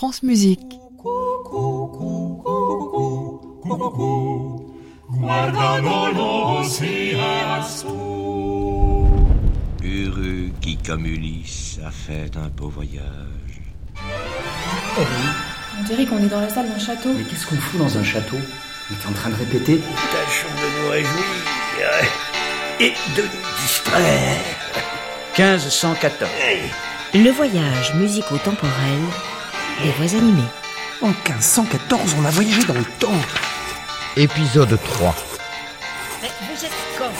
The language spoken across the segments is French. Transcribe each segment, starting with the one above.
France Musique. Heureux qui, comme Ulysse, a fait un beau voyage. Oh On dirait qu'on est dans la salle d'un château. Mais qu'est-ce qu'on fout dans un château? On est en train de répéter Tâchons de nous réjouir et de nous distraire. 1514. Le voyage musico-temporel des voix animées. En 1514, on a voyagé dans le temps. Épisode 3. Mais vous êtes quand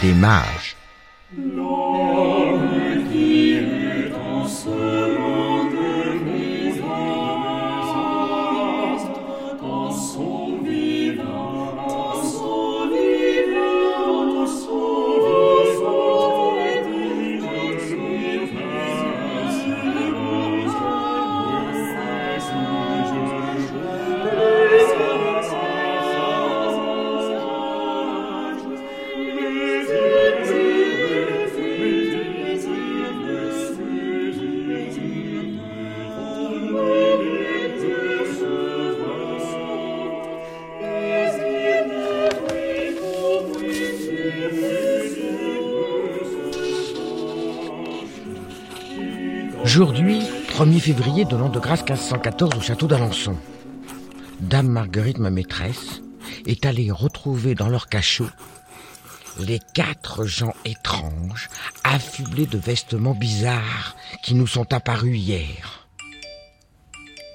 Des mages. Aujourd'hui, 1er février de l'an de grâce 1514 au château d'Alençon. Dame Marguerite, ma maîtresse, est allée retrouver dans leur cachot les quatre gens étranges, affublés de vestements bizarres qui nous sont apparus hier.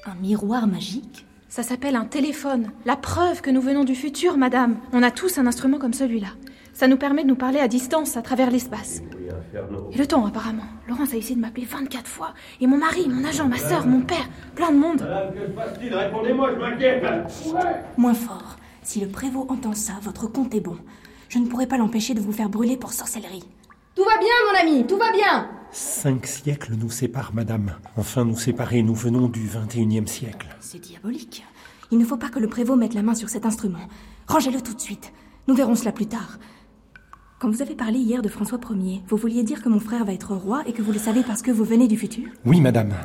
Un miroir magique? Ça s'appelle un téléphone. La preuve que nous venons du futur, madame. On a tous un instrument comme celui-là. Ça nous permet de nous parler à distance, à travers l'espace. Et le temps, apparemment. Laurence a essayé de m'appeler 24 fois. Et mon mari, mon agent, ma sœur, mon père, plein de monde. Répondez-moi, je m'inquiète. Moins fort. Si le prévôt entend ça, votre compte est bon. Je ne pourrai pas l'empêcher de vous faire brûler pour sorcellerie. Tout va bien, mon ami, tout va bien. Cinq siècles nous séparent, madame. Enfin, nous séparer, nous venons du 21e siècle. C'est diabolique. Il ne faut pas que le prévôt mette la main sur cet instrument. Rangez-le tout de suite. Nous verrons cela plus tard. Quand vous avez parlé hier de François Ier, vous vouliez dire que mon frère va être roi et que vous le savez parce que vous venez du futur? Oui, madame.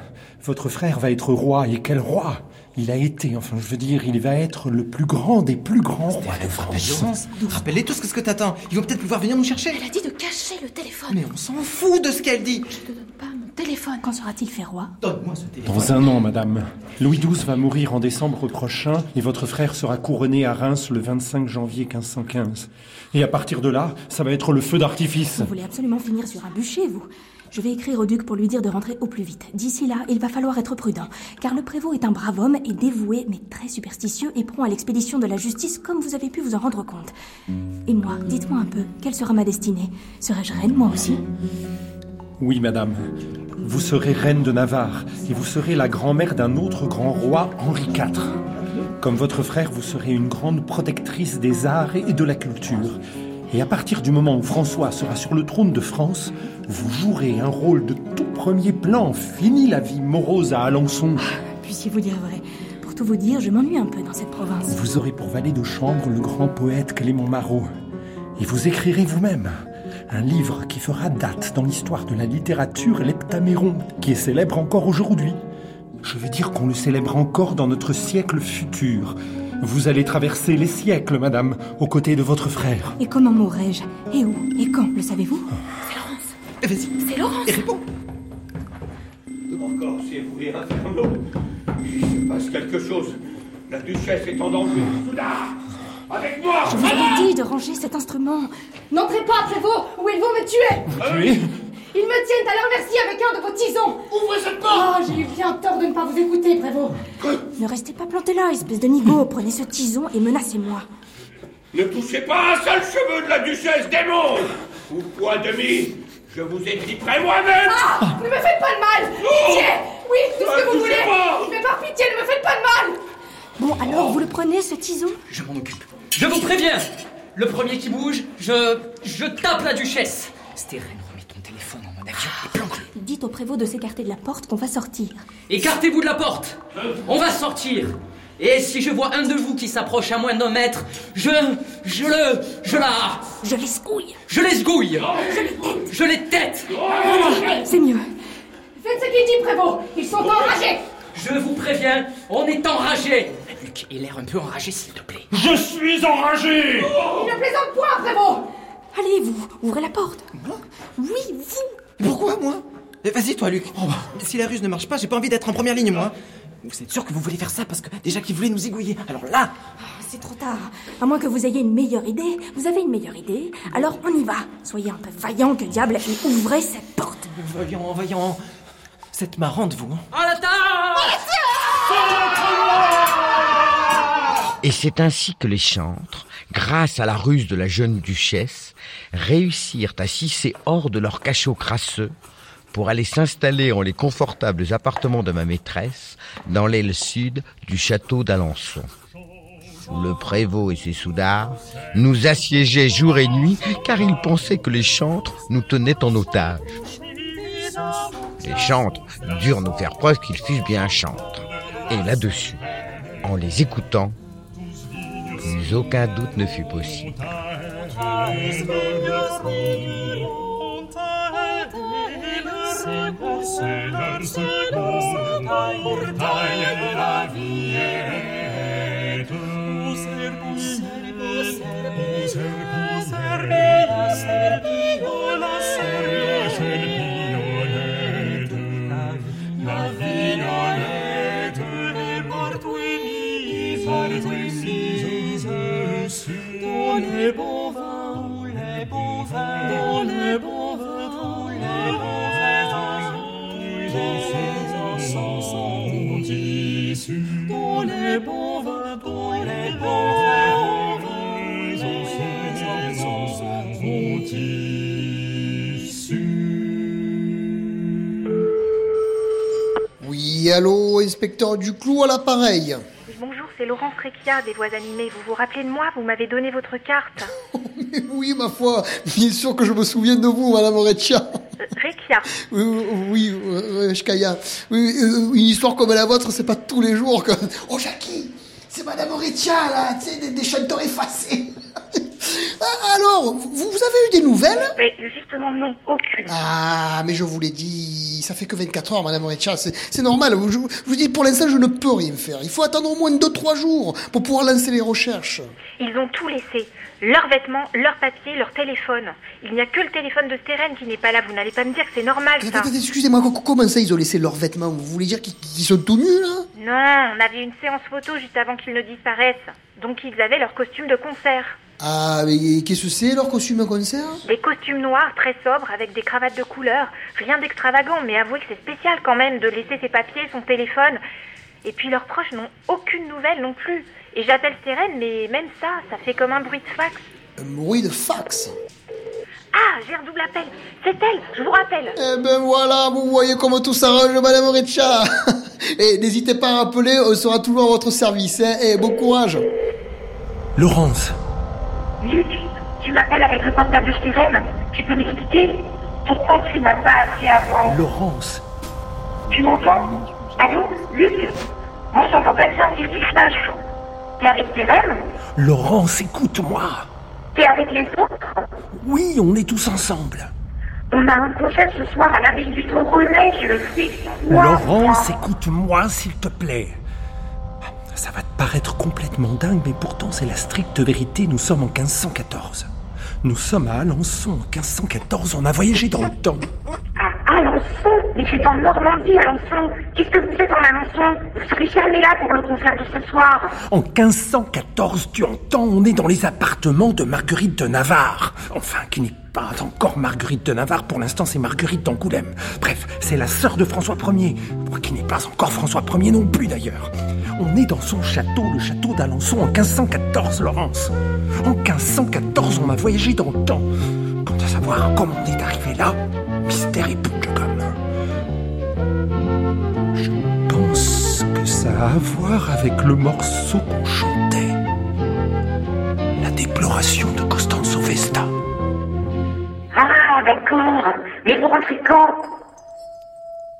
Votre frère va être roi, et quel roi Il a été, enfin, je veux dire, il va être le plus grand des plus grands rois de France. Rappelez tout ce que t'attends? Ils vont peut-être pouvoir venir nous chercher. Elle a dit de cacher le téléphone. Mais on s'en fout de ce qu'elle dit. Je te donne pas téléphone. Quand sera-t-il fait roi Donne-moi ce téléphone. Dans un an, madame. Louis XII va mourir en décembre prochain et votre frère sera couronné à Reims le 25 janvier 1515. Et à partir de là, ça va être le feu d'artifice. Vous voulez absolument finir sur un bûcher, vous Je vais écrire au duc pour lui dire de rentrer au plus vite. D'ici là, il va falloir être prudent, car le prévôt est un brave homme et dévoué, mais très superstitieux et prompt à l'expédition de la justice, comme vous avez pu vous en rendre compte. Et moi, dites-moi un peu, quelle sera ma destinée? Serais-je reine, moi aussi? Oui, madame. Vous serez reine de Navarre et vous serez la grand-mère d'un autre grand roi, Henri IV. Comme votre frère, vous serez une grande protectrice des arts et de la culture. Et à partir du moment où François sera sur le trône de France, vous jouerez un rôle de tout premier plan. Fini la vie morose à Alençon. Puissiez-vous dire vrai Pour tout vous dire, je m'ennuie un peu dans cette province. Vous aurez pour valet de chambre le grand poète Clément Marot. Et vous écrirez vous-même un livre qui fera date dans l'histoire de la littérature, l'Heptaméron, qui est célèbre encore aujourd'hui. Je veux dire qu'on le célèbre encore dans notre siècle futur. Vous allez traverser les siècles, madame, aux côtés de votre frère. Et comment mourrai-je? Et où? Et quand Le savez-vous? C'est Laurence. Eh, Vas-y. C'est Laurence. Et réponds. Encore, c'est vous et Inferno. Il se passe quelque chose. La duchesse est en danger. Soudain Avec moi Je vous avais dit de ranger cet instrument. N'entrez pas, prévôt, ou ils vont me tuer. tuer Ils me tiennent à leur merci avec un de vos tisons. Ouvrez cette porte Oh, j'ai eu bien tort de ne pas vous écouter, prévôt. Ne restez pas planté là, espèce de nigo. Prenez ce tison et menacez-moi. Ne touchez pas un seul cheveu de la duchesse, démon Ou point demi Je vous étriperai moi-même Ah Ne me faites pas de mal Pitié Oui, tout ce Ah, que vous voulez Mais par pitié, ne me faites pas de mal Bon, alors, vous le prenez, ce tison? Je m'en occupe. Je vous préviens Le premier qui bouge, je. je tape la duchesse Stérène, remets ton téléphone en mode avion et. Dites au prévôt de s'écarter de la porte qu'on va sortir. Écartez-vous de la porte On va sortir Et si je vois un de vous qui s'approche à moins d'un mètre, je. je le. je la. Je les scouille je Je les tête Je les tête C'est mieux. Faites ce qu'il dit, prévôt Ils sont enragés Je vous préviens, on est enragé. Luc, il a l'air un peu enragé, s'il te plaît. Je suis enragé Il ne plaisante point, Prévost Allez, vous, ouvrez la porte. Oui, vous. Pourquoi, moi Eh, Vas-y, toi, Luc. Si la ruse ne marche pas, j'ai pas envie d'être en première ligne, moi. Vous êtes sûr que vous voulez faire ça parce que déjà qu'il voulait nous égouiller. Alors là, Ah, C'est trop tard. À moins que vous ayez une meilleure idée. Vous avez une meilleure idée Alors on y va. Soyez un peu vaillant que diable et ouvrez cette porte. voyons, voyons. C'est êtes marrante, vous. hein. À la table Et c'est ainsi que les chantres, grâce à la ruse de la jeune duchesse, réussirent à s'hisser hors de leur cachot crasseux pour aller s'installer en les confortables appartements de ma maîtresse dans l'aile sud du château d'Alençon. Le prévôt et ses soudards nous assiégeaient jour et nuit car ils pensaient que les chantres nous tenaient en otage. Les chantres durent nous faire preuve qu'ils fussent bien chantres. Et là-dessus, en les écoutant, aucun doute ne fut possible. Oui, allô, inspecteur Duclou à l'appareil. Bonjour, c'est Laurence Recchia des Voix animées. Vous vous rappelez de moi Vous m'avez donné votre carte. Oui, ma foi, bien sûr que je me souviens de vous, madame Reccia. Euh, Recchia. Oui, oui, euh. Oui, euh, une histoire comme la vôtre, c'est pas tous les jours que... Oh, Jackie C'est madame Reccia, là, tu sais, des, des chanteurs effacés. Ah, Alors, vous, vous avez eu des nouvelles? Mais justement, non, aucune. Ah, mais je vous l'ai dit, ça fait que 24 heures, Madame Reccia, c'est normal. Je, vous- je vous dis, pour l'instant, je ne peux rien faire. Il faut attendre au moins 2-3 jours pour pouvoir lancer les recherches. Ils ont tout laissé. Leurs vêtements, leurs papiers, leur téléphone. Il n'y a que le téléphone de Steren qui n'est pas là. Vous n'allez pas me dire que c'est normal, ça. Excusez-moi, co- comment ça, ils ont laissé leurs vêtements? Vous voulez dire qu'ils qu'ils sont tout nus, là? Non, on avait une séance photo juste avant qu'ils ne disparaissent. Donc ils avaient leur costume de concert. Ah, mais qu'est-ce que c'est, leur costume à concert? Des costumes noirs très sobres avec des cravates de couleur. Rien d'extravagant, mais avouez que c'est spécial quand même de laisser ses papiers, son téléphone. Et puis leurs proches n'ont aucune nouvelle non plus. Et j'appelle Steren, mais même ça, ça fait comme un bruit de fax. Un bruit de fax? Ah, j'ai un double appel. C'est elle, je vous rappelle. Eh ben voilà, vous voyez comment tout s'arrange, Madame Reccia Et n'hésitez pas à rappeler, on sera toujours à votre service, hein, et bon courage Laurence, Luc, tu m'appelles avec le portable de. Tu peux m'expliquer pourquoi tu m'as pas appelé avant Laurence, Tu m'entends Allô, Luc On s'entend pas bien, qu'est-ce qui se passe T'es avec Laurence, écoute-moi. T'es avec les autres Oui, on est tous ensemble. On a un concert ce soir à la ville du Tournai, je le sais. Laurence, écoute-moi, s'il te plaît. Ça va te paraître complètement dingue, mais pourtant c'est la stricte vérité. Nous sommes en 1514. Nous sommes à Alençon en 1514. On a voyagé dans le temps. À Alençon Mais c'est en Normandie, Alençon. Qu'est-ce que vous faites en Alençon Vous serez jamais là pour le concert de ce soir. En 1514, tu entends, on est dans les appartements de Marguerite de Navarre. Enfin, qui n'est pas encore Marguerite de Navarre, pour l'instant c'est Marguerite d'Angoulême. Bref, c'est la sœur de François Ier, qui n'est pas encore François Ier non plus d'ailleurs. On est dans son château, le château d'Alençon, en 1514, Laurence. En 1514, on a voyagé dans le temps. Quant à savoir comment on est arrivé là, mystère et comme. Je pense que ça a à voir avec le morceau qu'on chantait. La déploration de d'accord. Mais vous rentrez quand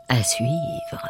À suivre.